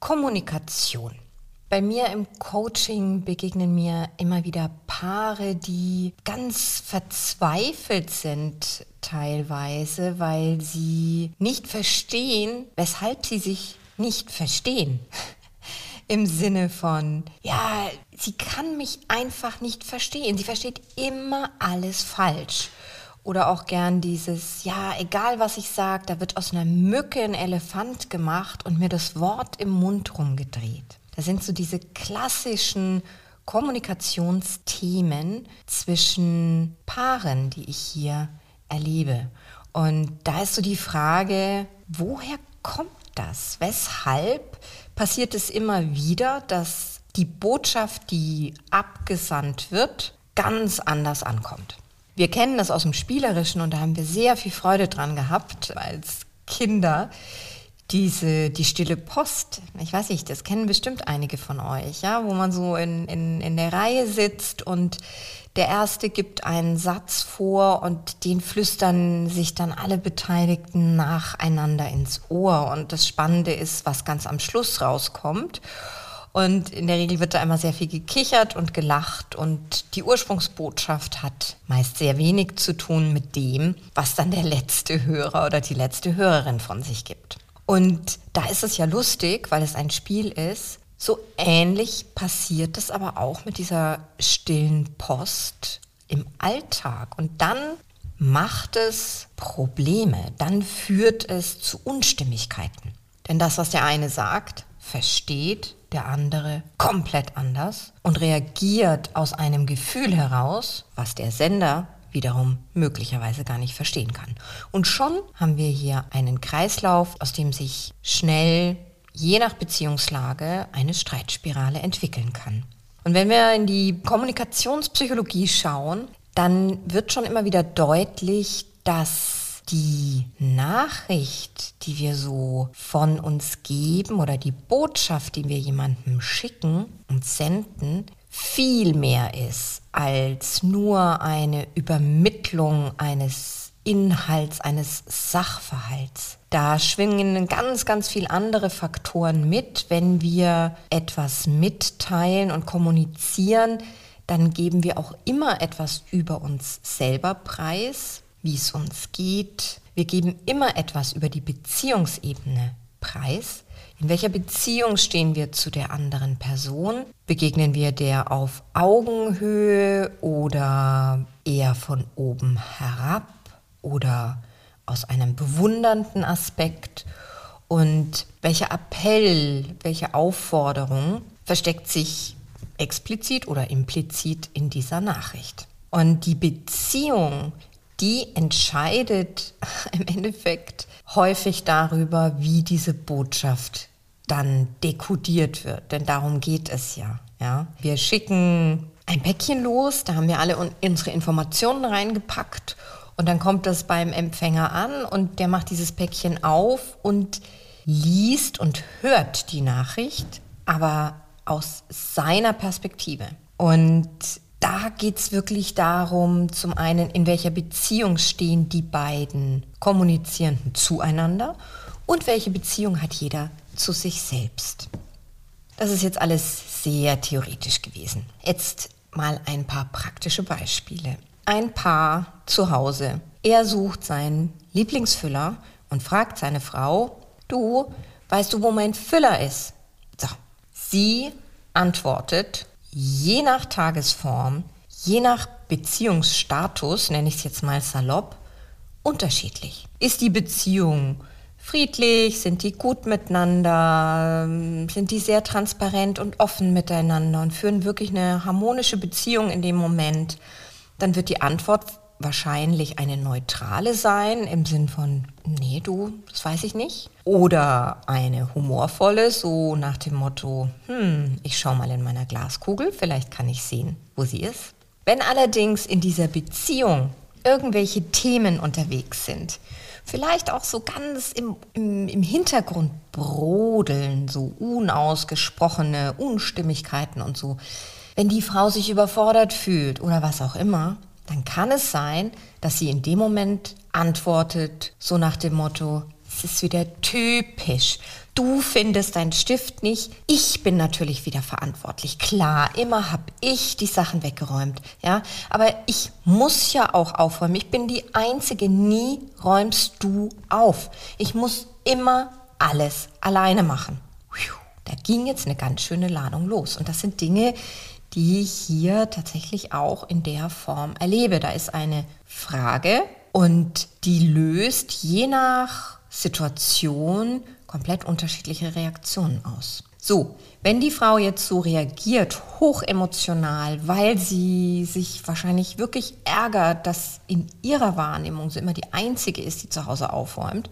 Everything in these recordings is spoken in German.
Kommunikation. Bei mir im Coaching begegnen mir immer wieder Paare, die ganz verzweifelt sind teilweise, weil sie nicht verstehen, weshalb sie sich nicht verstehen im Sinne von, ja, sie kann mich einfach nicht verstehen. Sie versteht immer alles falsch. Oder auch gern dieses, ja, egal was ich sage, da wird aus einer Mücke ein Elefant gemacht und mir das Wort im Mund rumgedreht. Das sind so diese klassischen Kommunikationsthemen zwischen Paaren, die ich hier erlebe. Und da ist so die Frage, woher kommt das? Weshalb passiert es immer wieder, dass die Botschaft, die abgesandt wird, ganz anders ankommt? Wir kennen das aus dem Spielerischen und da haben wir sehr viel Freude dran gehabt als Kinder. Diese, die stille Post, ich weiß nicht, das kennen bestimmt einige von euch, ja, wo man so in, in, in der Reihe sitzt und der erste gibt einen Satz vor und den flüstern sich dann alle Beteiligten nacheinander ins Ohr. Und das Spannende ist, was ganz am Schluss rauskommt. Und in der Regel wird da immer sehr viel gekichert und gelacht und die Ursprungsbotschaft hat meist sehr wenig zu tun mit dem, was dann der letzte Hörer oder die letzte Hörerin von sich gibt. Und da ist es ja lustig, weil es ein Spiel ist, so ähnlich passiert es aber auch mit dieser stillen Post im Alltag. Und dann macht es Probleme, dann führt es zu Unstimmigkeiten. Denn das, was der eine sagt, versteht der andere komplett anders und reagiert aus einem Gefühl heraus, was der Sender wiederum möglicherweise gar nicht verstehen kann. Und schon haben wir hier einen Kreislauf, aus dem sich schnell je nach Beziehungslage eine Streitspirale entwickeln kann. Und wenn wir in die Kommunikationspsychologie schauen, dann wird schon immer wieder deutlich, dass die Nachricht, die wir so von uns geben oder die Botschaft, die wir jemandem schicken und senden, viel mehr ist als nur eine Übermittlung eines Inhalts, eines Sachverhalts. Da schwingen ganz, ganz viele andere Faktoren mit. Wenn wir etwas mitteilen und kommunizieren, dann geben wir auch immer etwas über uns selber preis, wie es uns geht. Wir geben immer etwas über die Beziehungsebene preis. In welcher Beziehung stehen wir zu der anderen Person? Begegnen wir der auf Augenhöhe oder eher von oben herab? oder aus einem bewundernden Aspekt und welcher Appell, welche Aufforderung versteckt sich explizit oder implizit in dieser Nachricht. Und die Beziehung, die entscheidet im Endeffekt häufig darüber, wie diese Botschaft dann dekodiert wird. Denn darum geht es ja. ja? Wir schicken ein Päckchen los, da haben wir alle unsere Informationen reingepackt und dann kommt das beim Empfänger an und der macht dieses Päckchen auf und liest und hört die Nachricht, aber aus seiner Perspektive. Und da geht es wirklich darum, zum einen, in welcher Beziehung stehen die beiden Kommunizierenden zueinander und welche Beziehung hat jeder zu sich selbst. Das ist jetzt alles sehr theoretisch gewesen. Jetzt mal ein paar praktische Beispiele ein Paar zu Hause. Er sucht seinen Lieblingsfüller und fragt seine Frau, du, weißt du, wo mein Füller ist? So. Sie antwortet, je nach Tagesform, je nach Beziehungsstatus, nenne ich es jetzt mal salopp, unterschiedlich. Ist die Beziehung friedlich? Sind die gut miteinander? Sind die sehr transparent und offen miteinander und führen wirklich eine harmonische Beziehung in dem Moment? dann wird die Antwort wahrscheinlich eine neutrale sein im Sinn von, nee, du, das weiß ich nicht. Oder eine humorvolle, so nach dem Motto, hm, ich schau mal in meiner Glaskugel, vielleicht kann ich sehen, wo sie ist. Wenn allerdings in dieser Beziehung irgendwelche Themen unterwegs sind, vielleicht auch so ganz im, im, im Hintergrund brodeln, so unausgesprochene Unstimmigkeiten und so, wenn die Frau sich überfordert fühlt oder was auch immer, dann kann es sein, dass sie in dem Moment antwortet, so nach dem Motto, es ist wieder typisch. Du findest deinen Stift nicht. Ich bin natürlich wieder verantwortlich. Klar, immer habe ich die Sachen weggeräumt. Ja, aber ich muss ja auch aufräumen. Ich bin die Einzige. Nie räumst du auf. Ich muss immer alles alleine machen. Da ging jetzt eine ganz schöne Ladung los. Und das sind Dinge, die ich hier tatsächlich auch in der Form erlebe. Da ist eine Frage und die löst je nach Situation komplett unterschiedliche Reaktionen aus. So, wenn die Frau jetzt so reagiert, hochemotional, weil sie sich wahrscheinlich wirklich ärgert, dass in ihrer Wahrnehmung sie immer die Einzige ist, die zu Hause aufräumt,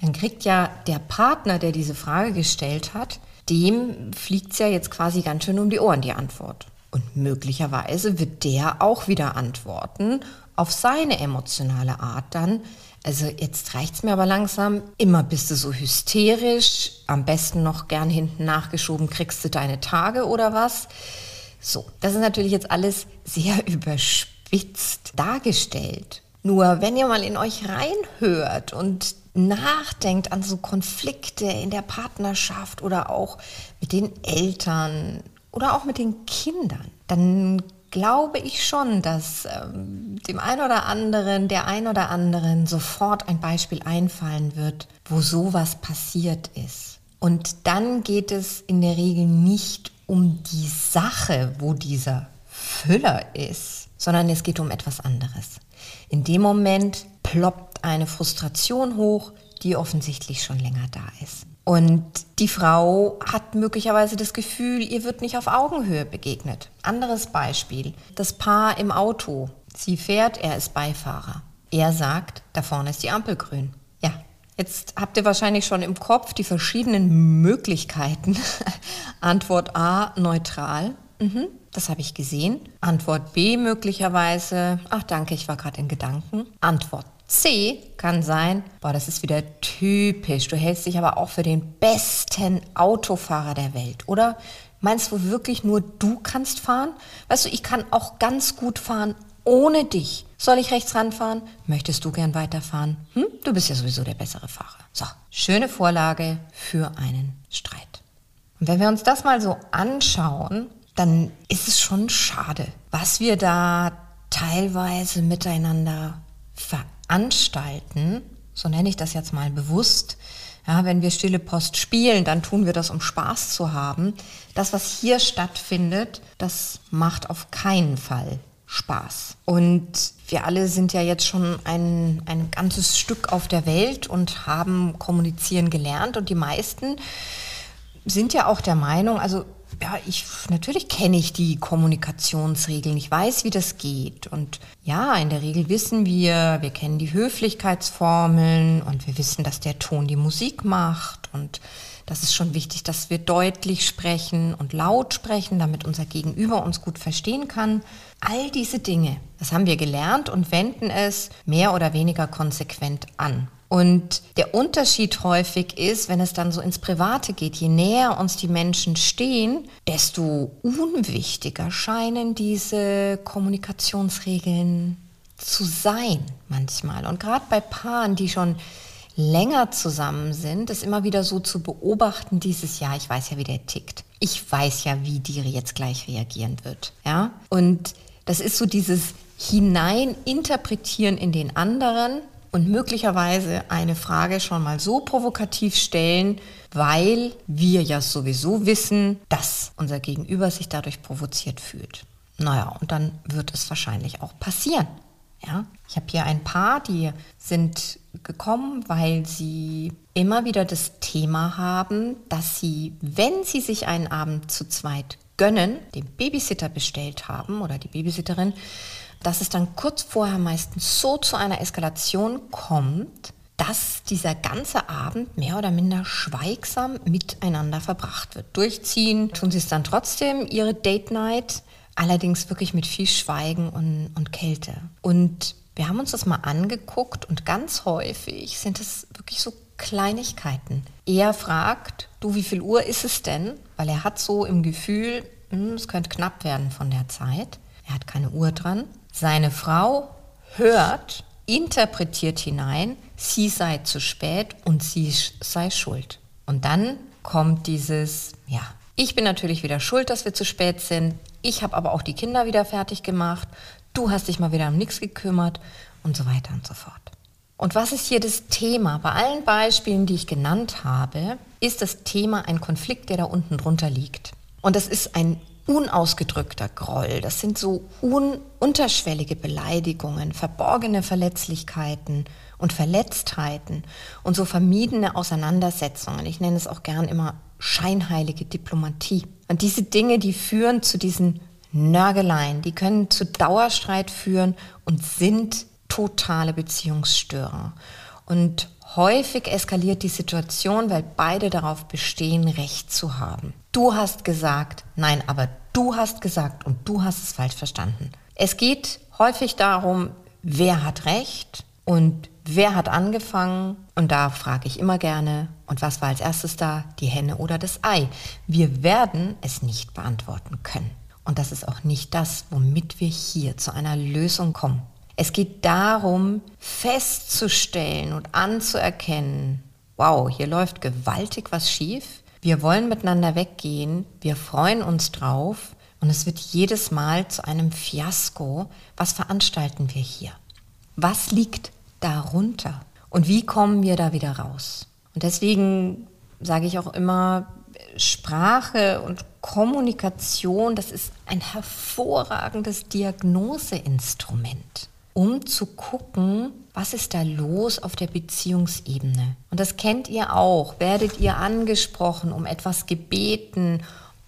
dann kriegt ja der Partner, der diese Frage gestellt hat, dem fliegt es ja jetzt quasi ganz schön um die Ohren, die Antwort. Und möglicherweise wird der auch wieder antworten auf seine emotionale Art dann. Also jetzt reicht es mir aber langsam. Immer bist du so hysterisch, am besten noch gern hinten nachgeschoben, kriegst du deine Tage oder was. So, das ist natürlich jetzt alles sehr überspitzt dargestellt. Nur wenn ihr mal in euch reinhört und nachdenkt an so Konflikte in der Partnerschaft oder auch mit den Eltern oder auch mit den Kindern, dann glaube ich schon, dass ähm, dem einen oder anderen, der ein oder anderen sofort ein Beispiel einfallen wird, wo sowas passiert ist. Und dann geht es in der Regel nicht um die Sache, wo dieser Füller ist, sondern es geht um etwas anderes. In dem Moment ploppt eine Frustration hoch, die offensichtlich schon länger da ist. Und die Frau hat möglicherweise das Gefühl, ihr wird nicht auf Augenhöhe begegnet. Anderes Beispiel, das Paar im Auto. Sie fährt, er ist Beifahrer. Er sagt, da vorne ist die Ampel grün. Ja, jetzt habt ihr wahrscheinlich schon im Kopf die verschiedenen Möglichkeiten. Antwort A, neutral. Mhm, das habe ich gesehen. Antwort B möglicherweise, ach danke, ich war gerade in Gedanken. Antwort C kann sein, boah, das ist wieder typisch. Du hältst dich aber auch für den besten Autofahrer der Welt, oder? Meinst du wirklich nur du kannst fahren? Weißt du, ich kann auch ganz gut fahren ohne dich. Soll ich rechts ranfahren? Möchtest du gern weiterfahren? Hm? Du bist ja sowieso der bessere Fahrer. So, schöne Vorlage für einen Streit. Und wenn wir uns das mal so anschauen, dann ist es schon schade, was wir da teilweise miteinander Anstalten, so nenne ich das jetzt mal bewusst, ja, wenn wir stille Post spielen, dann tun wir das, um Spaß zu haben. Das, was hier stattfindet, das macht auf keinen Fall Spaß. Und wir alle sind ja jetzt schon ein, ein ganzes Stück auf der Welt und haben kommunizieren gelernt. Und die meisten sind ja auch der Meinung, also ja, ich natürlich kenne ich die Kommunikationsregeln. Ich weiß, wie das geht. Und ja, in der Regel wissen wir, wir kennen die Höflichkeitsformeln und wir wissen, dass der Ton die Musik macht. Und das ist schon wichtig, dass wir deutlich sprechen und laut sprechen, damit unser Gegenüber uns gut verstehen kann. All diese Dinge, das haben wir gelernt und wenden es mehr oder weniger konsequent an. Und der Unterschied häufig ist, wenn es dann so ins Private geht, je näher uns die Menschen stehen, desto unwichtiger scheinen diese Kommunikationsregeln zu sein manchmal. Und gerade bei Paaren, die schon länger zusammen sind, ist immer wieder so zu beobachten, dieses Jahr, ich weiß ja, wie der tickt. Ich weiß ja, wie die jetzt gleich reagieren wird. Ja? Und das ist so dieses Hineininterpretieren in den anderen, und möglicherweise eine Frage schon mal so provokativ stellen, weil wir ja sowieso wissen, dass unser Gegenüber sich dadurch provoziert fühlt. Naja, und dann wird es wahrscheinlich auch passieren. Ja? Ich habe hier ein paar, die sind gekommen, weil sie immer wieder das Thema haben, dass sie, wenn sie sich einen Abend zu zweit gönnen, den Babysitter bestellt haben oder die Babysitterin, dass es dann kurz vorher meistens so zu einer Eskalation kommt, dass dieser ganze Abend mehr oder minder schweigsam miteinander verbracht wird. Durchziehen tun sie es dann trotzdem, ihre Date Night, allerdings wirklich mit viel Schweigen und, und Kälte. Und wir haben uns das mal angeguckt und ganz häufig sind es wirklich so Kleinigkeiten. Er fragt, du, wie viel Uhr ist es denn? Weil er hat so im Gefühl, hm, es könnte knapp werden von der Zeit. Er hat keine Uhr dran. Seine Frau hört, interpretiert hinein, sie sei zu spät und sie sei schuld. Und dann kommt dieses, ja, ich bin natürlich wieder schuld, dass wir zu spät sind. Ich habe aber auch die Kinder wieder fertig gemacht. Du hast dich mal wieder um nichts gekümmert und so weiter und so fort. Und was ist hier das Thema? Bei allen Beispielen, die ich genannt habe, ist das Thema ein Konflikt, der da unten drunter liegt. Und das ist ein unausgedrückter Groll. Das sind so un unterschwellige Beleidigungen, verborgene Verletzlichkeiten und Verletztheiten und so vermiedene Auseinandersetzungen. Ich nenne es auch gern immer scheinheilige Diplomatie. Und diese Dinge, die führen zu diesen Nörgeleien, die können zu Dauerstreit führen und sind totale Beziehungsstörer. Und häufig eskaliert die Situation, weil beide darauf bestehen, Recht zu haben. Du hast gesagt, nein, aber du hast gesagt und du hast es falsch verstanden. Es geht häufig darum, wer hat Recht und wer hat angefangen. Und da frage ich immer gerne, und was war als erstes da, die Henne oder das Ei? Wir werden es nicht beantworten können. Und das ist auch nicht das, womit wir hier zu einer Lösung kommen. Es geht darum, festzustellen und anzuerkennen, wow, hier läuft gewaltig was schief. Wir wollen miteinander weggehen, wir freuen uns drauf und es wird jedes Mal zu einem Fiasko. Was veranstalten wir hier? Was liegt darunter? Und wie kommen wir da wieder raus? Und deswegen sage ich auch immer, Sprache und Kommunikation, das ist ein hervorragendes Diagnoseinstrument um zu gucken, was ist da los auf der Beziehungsebene. Und das kennt ihr auch. Werdet ihr angesprochen, um etwas gebeten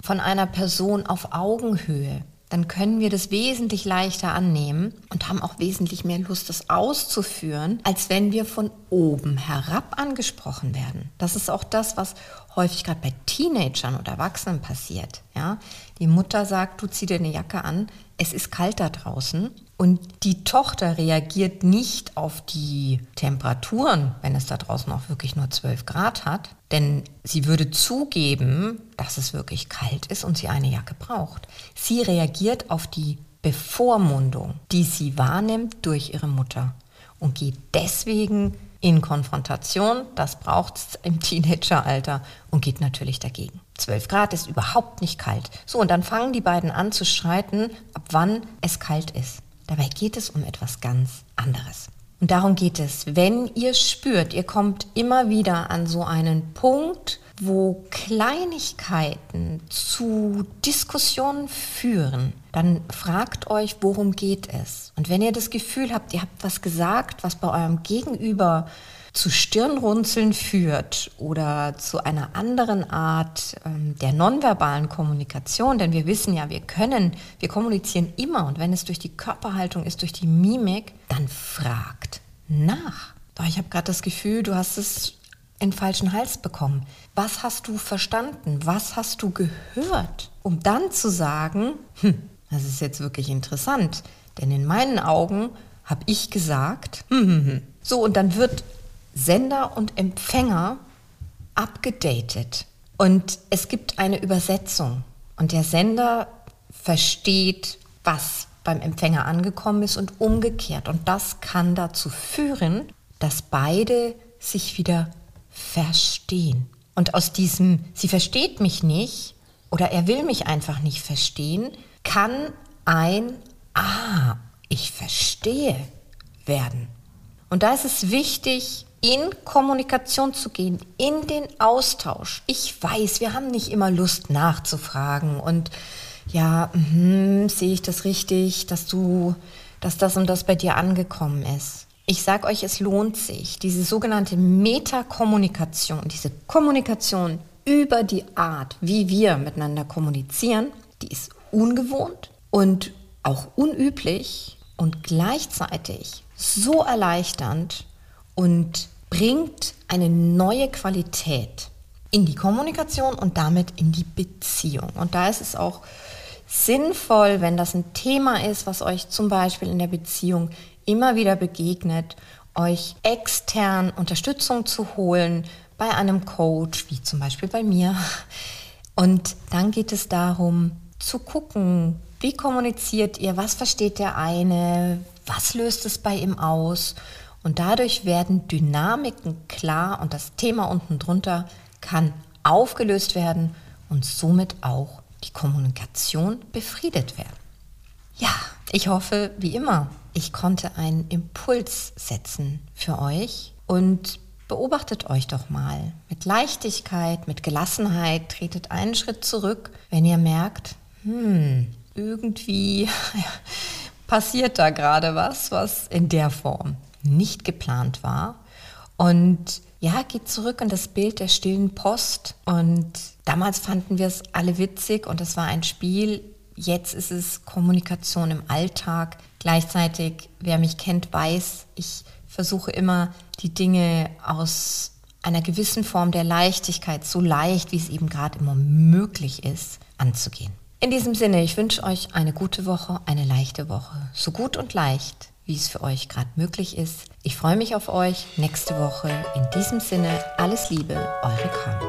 von einer Person auf Augenhöhe, dann können wir das wesentlich leichter annehmen und haben auch wesentlich mehr Lust, das auszuführen, als wenn wir von oben herab angesprochen werden. Das ist auch das, was häufig gerade bei Teenagern oder Erwachsenen passiert. Ja? Die Mutter sagt, du zieh dir eine Jacke an, es ist kalt da draußen und die Tochter reagiert nicht auf die Temperaturen, wenn es da draußen auch wirklich nur 12 Grad hat, denn sie würde zugeben, dass es wirklich kalt ist und sie eine Jacke braucht. Sie reagiert auf die Bevormundung, die sie wahrnimmt durch ihre Mutter und geht deswegen in Konfrontation, das braucht es im Teenageralter und geht natürlich dagegen. 12 Grad ist überhaupt nicht kalt. So, und dann fangen die beiden an zu streiten, ab wann es kalt ist. Dabei geht es um etwas ganz anderes. Und darum geht es, wenn ihr spürt, ihr kommt immer wieder an so einen Punkt, wo Kleinigkeiten zu Diskussionen führen, dann fragt euch, worum geht es. Und wenn ihr das Gefühl habt, ihr habt was gesagt, was bei eurem Gegenüber zu Stirnrunzeln führt oder zu einer anderen Art ähm, der nonverbalen Kommunikation, denn wir wissen ja, wir können, wir kommunizieren immer und wenn es durch die Körperhaltung ist, durch die Mimik, dann fragt nach. Doch ich habe gerade das Gefühl, du hast es in falschen Hals bekommen. Was hast du verstanden? Was hast du gehört? Um dann zu sagen, hm, das ist jetzt wirklich interessant, denn in meinen Augen habe ich gesagt, hm, hm, hm. so und dann wird Sender und Empfänger abgedatet und es gibt eine Übersetzung und der Sender versteht, was beim Empfänger angekommen ist und umgekehrt und das kann dazu führen, dass beide sich wieder verstehen. Und aus diesem, sie versteht mich nicht oder er will mich einfach nicht verstehen, kann ein, ah, ich verstehe werden. Und da ist es wichtig, in Kommunikation zu gehen, in den Austausch. Ich weiß, wir haben nicht immer Lust nachzufragen und ja, mh, sehe ich das richtig, dass du, dass das und das bei dir angekommen ist. Ich sage euch, es lohnt sich. Diese sogenannte Metakommunikation, diese Kommunikation über die Art, wie wir miteinander kommunizieren, die ist ungewohnt und auch unüblich und gleichzeitig so erleichternd und bringt eine neue Qualität in die Kommunikation und damit in die Beziehung. Und da ist es auch sinnvoll, wenn das ein Thema ist, was euch zum Beispiel in der Beziehung immer wieder begegnet, euch extern Unterstützung zu holen bei einem Coach, wie zum Beispiel bei mir. Und dann geht es darum zu gucken, wie kommuniziert ihr, was versteht der eine, was löst es bei ihm aus. Und dadurch werden Dynamiken klar und das Thema unten drunter kann aufgelöst werden und somit auch die Kommunikation befriedet werden. Ja, ich hoffe, wie immer, ich konnte einen Impuls setzen für euch und beobachtet euch doch mal. Mit Leichtigkeit, mit Gelassenheit tretet einen Schritt zurück, wenn ihr merkt, hm, irgendwie passiert da gerade was, was in der Form nicht geplant war. Und ja, geht zurück an das Bild der stillen Post. Und damals fanden wir es alle witzig und es war ein Spiel. Jetzt ist es Kommunikation im Alltag. Gleichzeitig, wer mich kennt, weiß, ich versuche immer die Dinge aus einer gewissen Form der Leichtigkeit, so leicht wie es eben gerade immer möglich ist, anzugehen. In diesem Sinne, ich wünsche euch eine gute Woche, eine leichte Woche. So gut und leicht wie es für euch gerade möglich ist. Ich freue mich auf euch nächste Woche. In diesem Sinne, alles Liebe, eure Carmen.